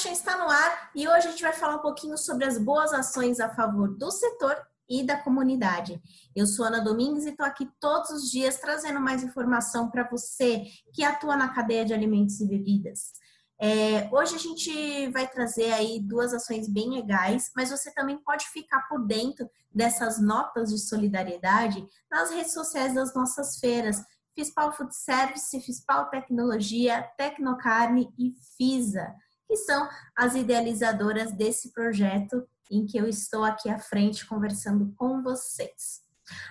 Action está no ar e hoje a gente vai falar um pouquinho sobre as boas ações a favor do setor e da comunidade. Eu sou Ana Domingues e estou aqui todos os dias trazendo mais informação para você que atua na cadeia de alimentos e bebidas. É, hoje a gente vai trazer aí duas ações bem legais, mas você também pode ficar por dentro dessas notas de solidariedade nas redes sociais das nossas feiras. Fispal Food Service, Fispal Tecnologia, Tecnocarne e FISA que são as idealizadoras desse projeto em que eu estou aqui à frente conversando com vocês.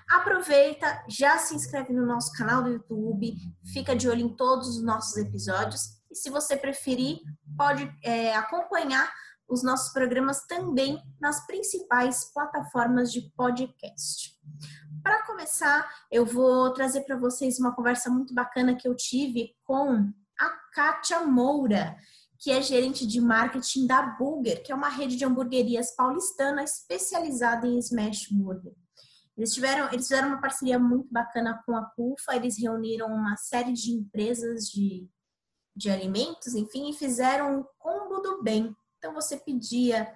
Aproveita, já se inscreve no nosso canal do YouTube, fica de olho em todos os nossos episódios e se você preferir, pode é, acompanhar os nossos programas também nas principais plataformas de podcast. Para começar, eu vou trazer para vocês uma conversa muito bacana que eu tive com a Kátia Moura que é gerente de marketing da Burger, que é uma rede de hamburguerias paulistana especializada em smash burger. Eles tiveram, eles fizeram uma parceria muito bacana com a CUFA, eles reuniram uma série de empresas de, de alimentos, enfim, e fizeram um combo do bem. Então você pedia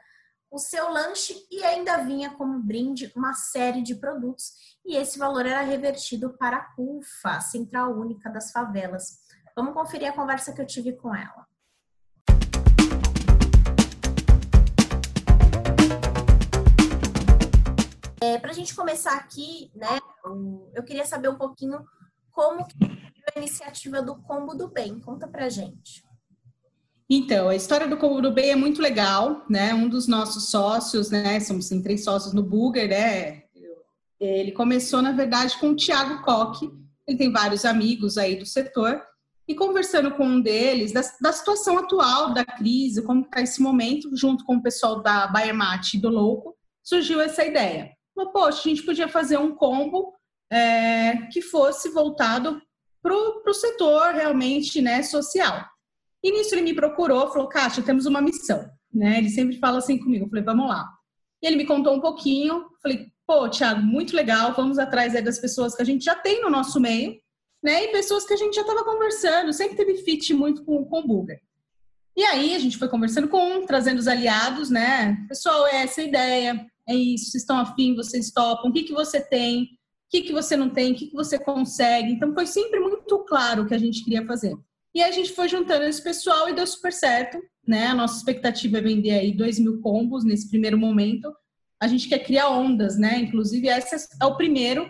o seu lanche e ainda vinha como brinde uma série de produtos, e esse valor era revertido para a CUFA, Central Única das Favelas. Vamos conferir a conversa que eu tive com ela. É, Para a gente começar aqui, né, eu queria saber um pouquinho como que a iniciativa do Combo do Bem. Conta pra gente. Então, a história do Combo do Bem é muito legal, né? Um dos nossos sócios, né? Somos em três sócios no Burger, né? Ele começou, na verdade, com o Thiago Coque. Ele tem vários amigos aí do setor. E conversando com um deles da, da situação atual da crise, como está esse momento, junto com o pessoal da Bayer Mate e do Louco, surgiu essa ideia falou, poxa, a gente podia fazer um combo é, que fosse voltado para o setor realmente né, social. E nisso ele me procurou, falou, Kátia, temos uma missão. Né? Ele sempre fala assim comigo, eu falei, vamos lá. E ele me contou um pouquinho, falei, pô, Thiago, muito legal, vamos atrás das pessoas que a gente já tem no nosso meio, né? E pessoas que a gente já estava conversando, sempre teve fit muito com, com o Bulgar. E aí a gente foi conversando com um, trazendo os aliados, né? Pessoal, é essa a ideia, é isso, vocês estão afim, vocês topam, o que, que você tem, o que, que você não tem, o que, que você consegue. Então, foi sempre muito claro o que a gente queria fazer. E a gente foi juntando esse pessoal e deu super certo, né? A nossa expectativa é vender aí 2 mil combos nesse primeiro momento. A gente quer criar ondas, né? Inclusive, esse é o primeiro.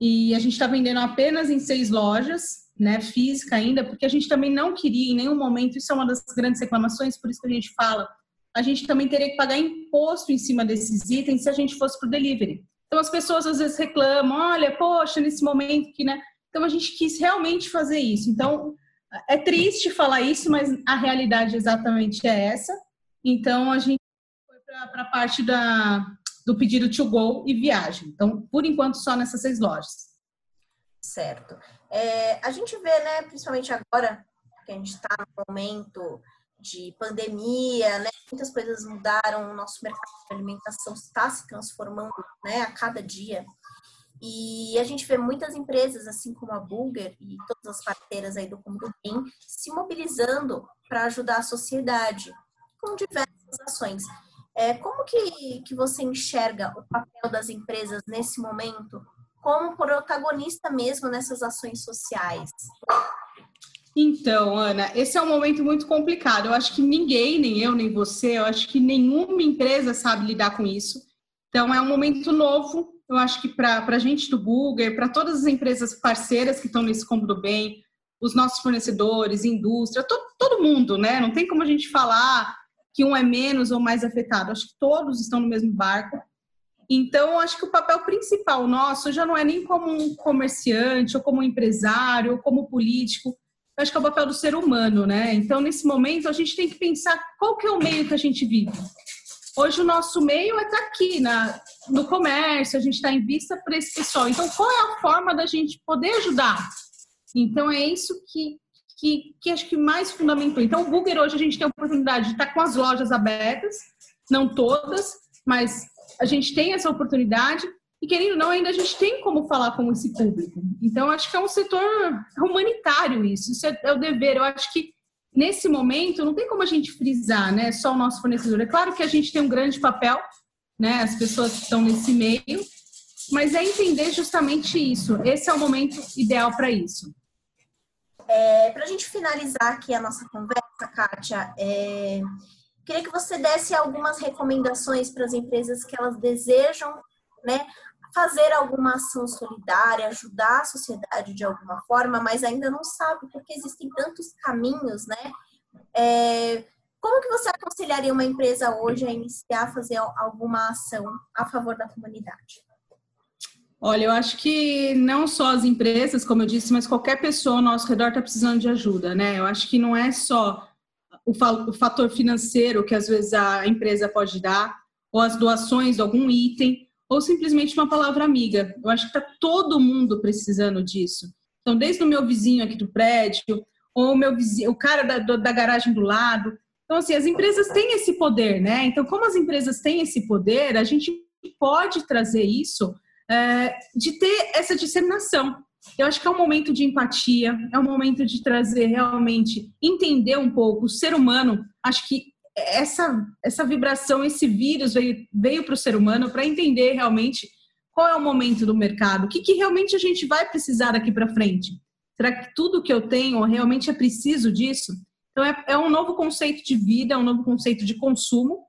E a gente está vendendo apenas em seis lojas, né? Física ainda, porque a gente também não queria em nenhum momento, isso é uma das grandes reclamações, por isso que a gente fala a gente também teria que pagar imposto em cima desses itens se a gente fosse para o delivery. Então as pessoas às vezes reclamam, olha, poxa, nesse momento que, né? Então a gente quis realmente fazer isso. Então é triste falar isso, mas a realidade exatamente é essa. Então a gente foi para a parte da, do pedido to go e viagem. Então, por enquanto, só nessas seis lojas. Certo. É, a gente vê, né, principalmente agora que a gente está no momento de pandemia, né? Muitas coisas mudaram, o nosso mercado de alimentação está se transformando, né, a cada dia. E a gente vê muitas empresas, assim como a Burger e todas as parceiras aí do Combo Bem, se mobilizando para ajudar a sociedade com diversas ações. É, como que, que você enxerga o papel das empresas nesse momento como protagonista mesmo nessas ações sociais? Então, Ana, esse é um momento muito complicado. Eu acho que ninguém, nem eu, nem você, eu acho que nenhuma empresa sabe lidar com isso. Então, é um momento novo. Eu acho que para a gente do Google, para todas as empresas parceiras que estão nesse combo do bem, os nossos fornecedores, indústria, todo, todo mundo, né? Não tem como a gente falar que um é menos ou mais afetado. Acho que todos estão no mesmo barco. Então, acho que o papel principal nosso já não é nem como um comerciante, ou como um empresário, ou como político, acho que é o papel do ser humano, né? Então, nesse momento, a gente tem que pensar qual que é o meio que a gente vive. Hoje, o nosso meio é estar tá aqui na, no comércio, a gente está em vista para esse pessoal. Então, qual é a forma da gente poder ajudar? Então, é isso que, que, que acho que mais fundamental. Então, o Google hoje a gente tem a oportunidade de estar tá com as lojas abertas, não todas, mas a gente tem essa oportunidade e querendo ou não, ainda a gente tem como falar com esse público. Então, acho que é um setor humanitário isso. Isso é, é o dever. Eu acho que nesse momento, não tem como a gente frisar, né? Só o nosso fornecedor. É claro que a gente tem um grande papel, né? As pessoas que estão nesse meio, mas é entender justamente isso. Esse é o momento ideal para isso. É, para a gente finalizar aqui a nossa conversa, Kátia, é, queria que você desse algumas recomendações para as empresas que elas desejam né, fazer alguma ação solidária, ajudar a sociedade de alguma forma, mas ainda não sabe porque existem tantos caminhos, né? É, como que você aconselharia uma empresa hoje a iniciar a fazer alguma ação a favor da comunidade? Olha, eu acho que não só as empresas, como eu disse, mas qualquer pessoa ao nosso redor está precisando de ajuda, né? Eu acho que não é só o, fator financeiro que às vezes a empresa pode dar, ou as doações de algum item, ou simplesmente uma palavra amiga. Eu acho que está todo mundo precisando disso. Então, desde o meu vizinho aqui do prédio, ou o meu vizinho, o cara da, da garagem do lado. Então, assim, as empresas têm esse poder, né? Então, como as empresas têm esse poder, a gente pode trazer isso é, de ter essa disseminação. Eu acho que é um momento de empatia, é um momento de trazer realmente, entender um pouco o ser humano. Acho que essa, essa vibração, esse vírus veio, veio para o ser humano para entender realmente qual é o momento do mercado, o que, que realmente a gente vai precisar daqui para frente. Será que tudo que eu tenho realmente é preciso disso? Então, é, é, um novo conceito de vida, é um novo conceito de consumo.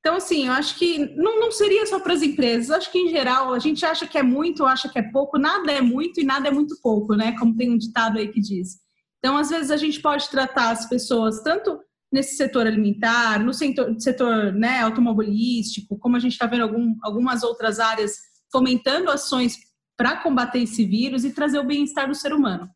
Então, assim, eu acho que não, não seria só para as empresas. Acho que, em geral, a gente acha que é muito, acha que é pouco. Nada é muito e nada é muito pouco, né? Como tem um ditado aí que diz. Então, às vezes, a gente pode tratar as pessoas tanto nesse setor alimentar, no setor, setor né, automobilístico, como a gente está vendo algum, algumas outras áreas fomentando ações para combater esse vírus e trazer o bem-estar do ser humano.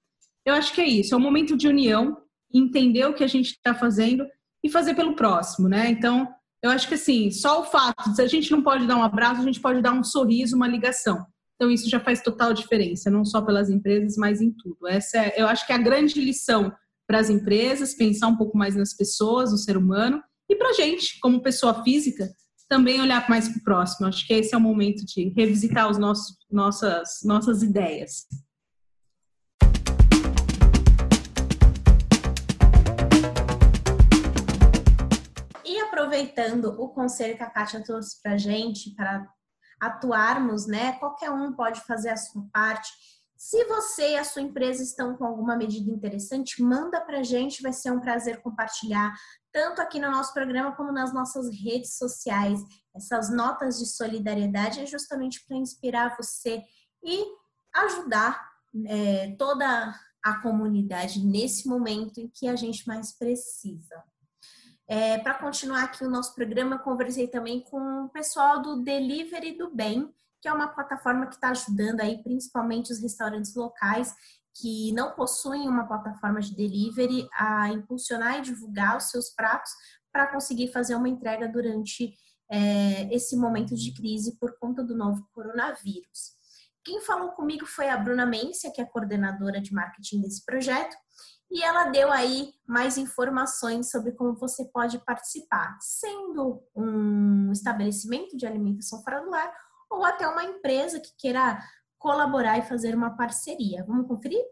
Eu acho que é isso, é um momento de união, entender o que a gente está fazendo e fazer pelo próximo, né? Então, eu acho que assim, só o fato de a gente não pode dar um abraço, a gente pode dar um sorriso, uma ligação. Então, isso já faz total diferença, não só pelas empresas, mas em tudo. Essa é, eu acho que é a grande lição para as empresas, pensar um pouco mais nas pessoas, no ser humano, e para a gente, como pessoa física, também olhar mais para o próximo. Acho que esse é o momento de revisitar os nossos, nossas, nossas ideias. E aproveitando o conselho que a Kátia trouxe para a gente, para atuarmos, né? Qualquer um pode fazer a sua parte se você e a sua empresa estão com alguma medida interessante, manda para a gente, vai ser um prazer compartilhar, tanto aqui no nosso programa como nas nossas redes sociais. Essas notas de solidariedade é justamente para inspirar você e ajudar é, toda a comunidade nesse momento em que a gente mais precisa. É, para continuar aqui o nosso programa, conversei também com o pessoal do Delivery do Bem, que é uma plataforma que está ajudando aí principalmente os restaurantes locais que não possuem uma plataforma de delivery a impulsionar e divulgar os seus pratos para conseguir fazer uma entrega durante é, esse momento de crise por conta do novo coronavírus. Quem falou comigo foi a Bruna Mencia, que é coordenadora de marketing desse projeto, e ela deu aí mais informações sobre como você pode participar, sendo um estabelecimento de alimentação fora do lar ou até uma empresa que queira colaborar e fazer uma parceria. Vamos conferir?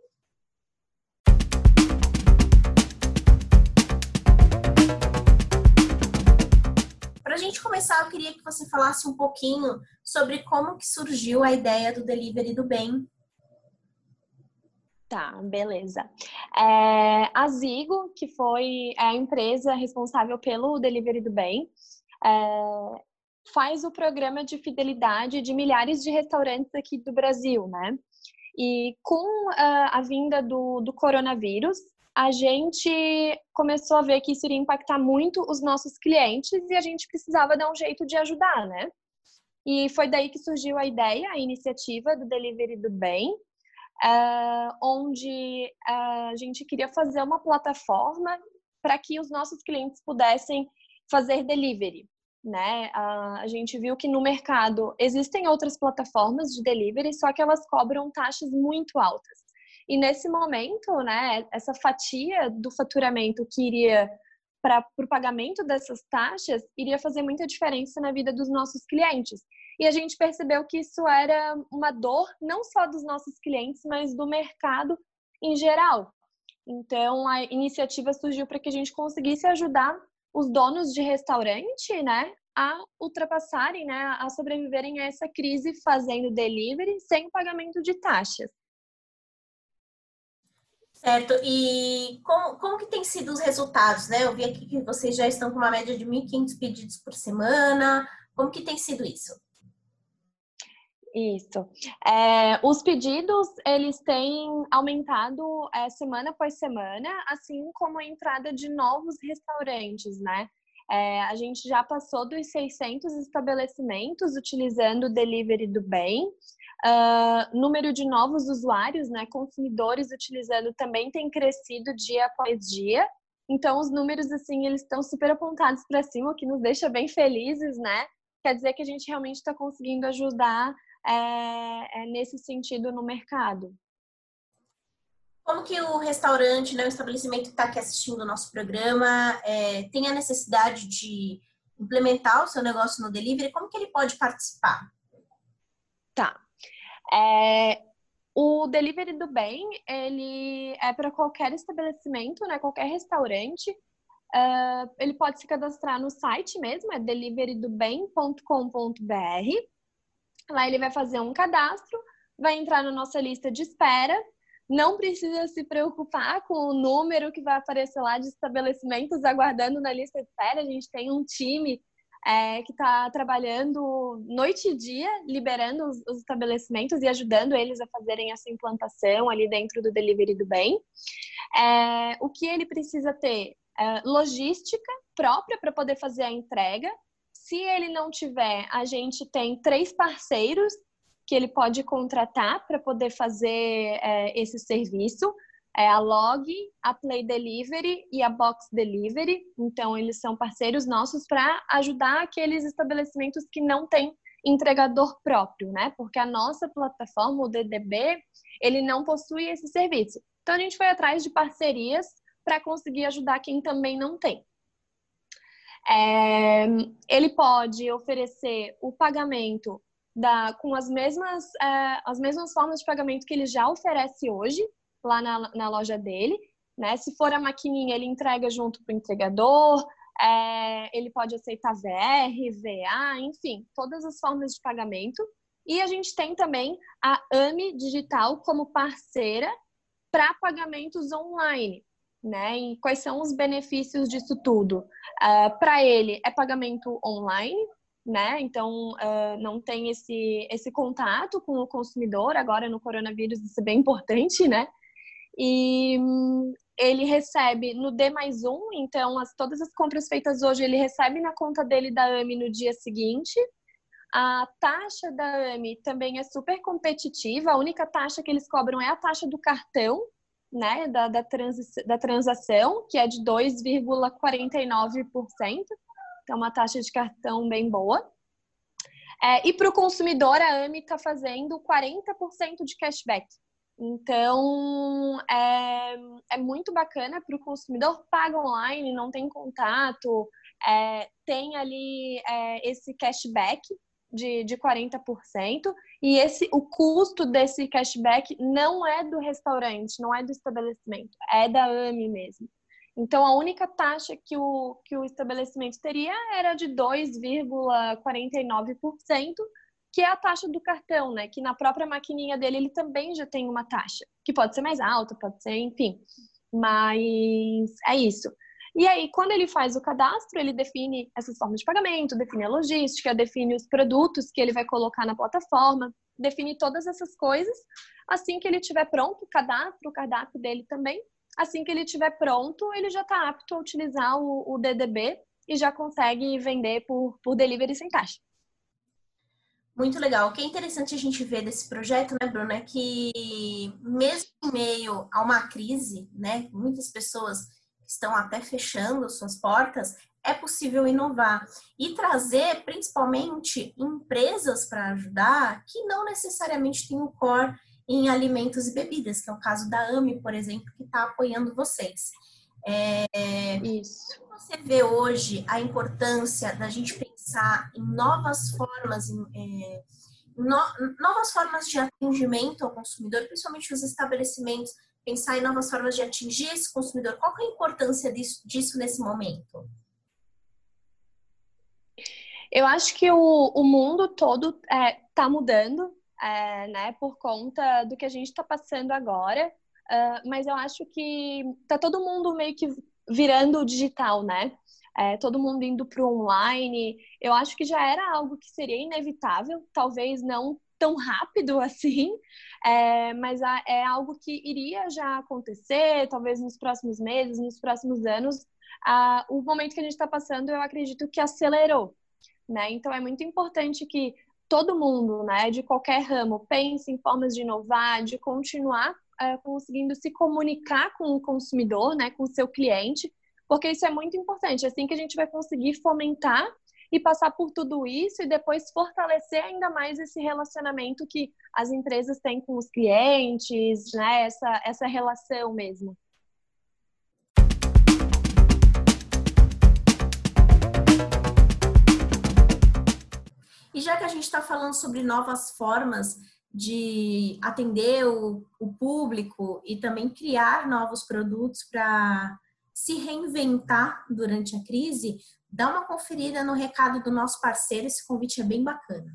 Para a gente começar, eu queria que você falasse um pouquinho sobre como que surgiu a ideia do Delivery do Bem. Tá, beleza. É, a Zigo, que foi a empresa responsável pelo Delivery do Bem, é, faz o programa de fidelidade de milhares de restaurantes aqui do Brasil, né? E com a, a vinda do, do coronavírus, a gente começou a ver que isso iria impactar muito os nossos clientes e a gente precisava dar um jeito de ajudar, né? E foi daí que surgiu a ideia, a iniciativa do Delivery do Bem, uh, onde uh, a gente queria fazer uma plataforma para que os nossos clientes pudessem fazer delivery né? A, gente viu que no mercado existem outras plataformas de delivery, só que elas cobram taxas muito altas. E nesse momento, né, essa fatia do faturamento que iria para o pagamento dessas taxas iria fazer muita diferença na vida dos nossos clientes. E a gente percebeu que isso era uma dor não só dos nossos clientes, mas do mercado em geral. Então, a iniciativa surgiu para que a gente conseguisse ajudar os donos de restaurante, né, a ultrapassarem, né, a sobreviverem a essa crise fazendo delivery sem pagamento de taxas. Certo. E como, como que tem sido os resultados, né? Eu vi aqui que vocês já estão com uma média de 1.500 pedidos por semana. Como que tem sido isso? Isso. É, os pedidos, eles têm aumentado é, semana após semana, assim como a entrada de novos restaurantes, né? É, a gente já passou dos 600 estabelecimentos utilizando o delivery do bem. Uh, número de novos usuários, né, consumidores utilizando também tem crescido dia após dia. Então, os números, assim, eles estão super apontados para cima, o que nos deixa bem felizes, né? Quer dizer que a gente realmente está conseguindo ajudar é, é nesse sentido no mercado. Como que o restaurante, né, o estabelecimento que está aqui assistindo o nosso programa, é, tem a necessidade de implementar o seu negócio no delivery? Como que ele pode participar? Tá. É, o delivery do bem, ele é para qualquer estabelecimento, né, qualquer restaurante. Uh, ele pode se cadastrar no site mesmo, é deliverydobem.com.br. Lá ele vai fazer um cadastro, vai entrar na nossa lista de espera. Não precisa se preocupar com o número que vai aparecer lá de estabelecimentos aguardando na lista de espera. A gente tem um time é, que está trabalhando noite e dia, liberando os, os, estabelecimentos e ajudando eles a fazerem essa implantação ali dentro do Delivery do Bem. É, o que ele precisa ter? É, logística própria para poder fazer a entrega. Se ele não tiver, a gente tem três parceiros que ele pode contratar para poder fazer é, esse serviço. É a Log, a Play Delivery e a Box Delivery. Então, eles são parceiros nossos para ajudar aqueles estabelecimentos que não têm entregador próprio, né? Porque a nossa plataforma, o DDB, ele não possui esse serviço. Então, a gente foi atrás de parcerias para conseguir ajudar quem também não tem. É, ele pode oferecer o pagamento da, com as mesmas, é, as mesmas formas de pagamento que ele já oferece hoje lá na, na loja dele. Né? Se for a maquininha, ele entrega junto para o entregador, é, ele pode aceitar VR, VA, enfim, todas as formas de pagamento. E a gente tem também a AMI Digital como parceira para pagamentos online né? E quais são os benefícios disso tudo? Uh, ah, Para ele, é pagamento online, né? Então, uh, não tem esse, esse contato com o consumidor. Agora, no coronavírus, isso é bem importante, né? E um, ele recebe no D mais um, então, as, todas as compras feitas hoje, ele recebe na conta dele da AMI no dia seguinte. A taxa da AMI também é super competitiva. A única taxa que eles cobram é a taxa do cartão, né, da, da, da transação, que é de 2,49%, então uma taxa de cartão bem boa. É, e para o consumidor, a AMI está fazendo 40% de cashback. Então, é, é muito bacana para o consumidor, paga online, não tem contato, é, tem ali é, esse cashback de, de 40%, e esse o custo desse cashback não é do restaurante, não é do estabelecimento, é da AMI mesmo. Então, a única taxa que o, que o estabelecimento teria era de 2,49%, que é a taxa do cartão, né? Que na própria maquininha dele ele também já tem uma taxa, que pode ser mais alta, pode ser, enfim. Mas é isso. E aí, quando ele faz o cadastro, ele define essas formas de pagamento, define a logística, define os produtos que ele vai colocar na plataforma, define todas essas coisas. Assim que ele estiver pronto, o cadastro, o cardápio dele também. Assim que ele estiver pronto, ele já está apto a utilizar o, o, DDB e já consegue vender por, por delivery sem taxa. Muito legal. O que é interessante a gente ver desse projeto, né, Bruno, é que mesmo em meio a uma crise, né, muitas pessoas estão até fechando suas portas, é possível inovar e trazer principalmente empresas para ajudar que não necessariamente têm o core em alimentos e bebidas, que é o caso da AMI, por exemplo, que está apoiando vocês. É, Isso. Como você vê hoje a importância da gente pensar em novas formas, em, é, no, novas formas de atendimento ao consumidor, principalmente os estabelecimentos pensar em novas formas de atingir esse consumidor. Qual é a importância disso, disso nesse momento? Eu acho que o, o mundo todo está é, tá mudando, é, né, por conta do que a gente está passando agora. Uh, mas eu acho que tá todo mundo meio que virando digital, né? É, todo mundo indo para o online. Eu acho que já era algo que seria inevitável, talvez não tão rápido assim, é, mas é algo que iria já acontecer, talvez nos próximos meses, nos próximos anos. Ah, o momento que a gente está passando, eu acredito que acelerou, né? Então é muito importante que todo mundo, né, de qualquer ramo, pense em formas de inovar, de continuar é, conseguindo se comunicar com o consumidor, né, com o seu cliente, porque isso é muito importante. Assim que a gente vai conseguir fomentar e passar por tudo isso e depois fortalecer ainda mais esse relacionamento que as empresas têm com os clientes, né? Essa, essa relação mesmo. E já que a gente está falando sobre novas formas de atender o, o público e também criar novos produtos para se reinventar durante a crise, dá uma conferida no recado do nosso parceiro, esse convite é bem bacana.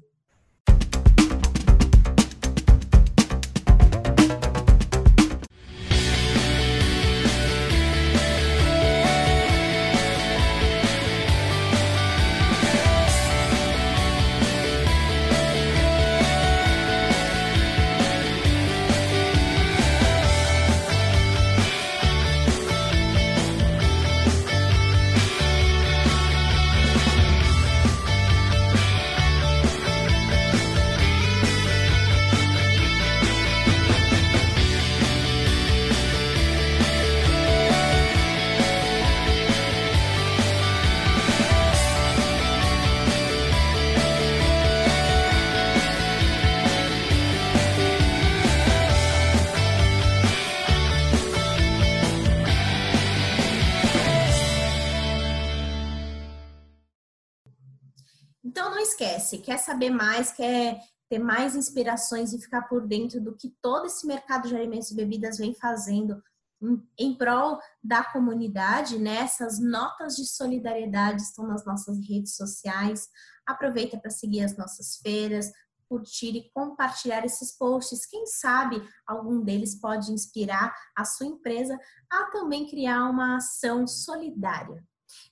Esquece, quer saber mais, quer ter mais inspirações e ficar por dentro do que todo esse mercado de alimentos e bebidas vem fazendo em, prol da comunidade, né? Essas notas de solidariedade estão nas nossas redes sociais. Aproveita para seguir as nossas feiras, curtir e compartilhar esses posts. Quem sabe algum deles pode inspirar a sua empresa a também criar uma ação solidária.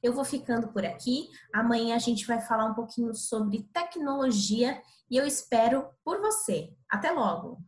Eu vou ficando por aqui. Amanhã a gente vai falar um pouquinho sobre tecnologia e eu espero por você. Até logo!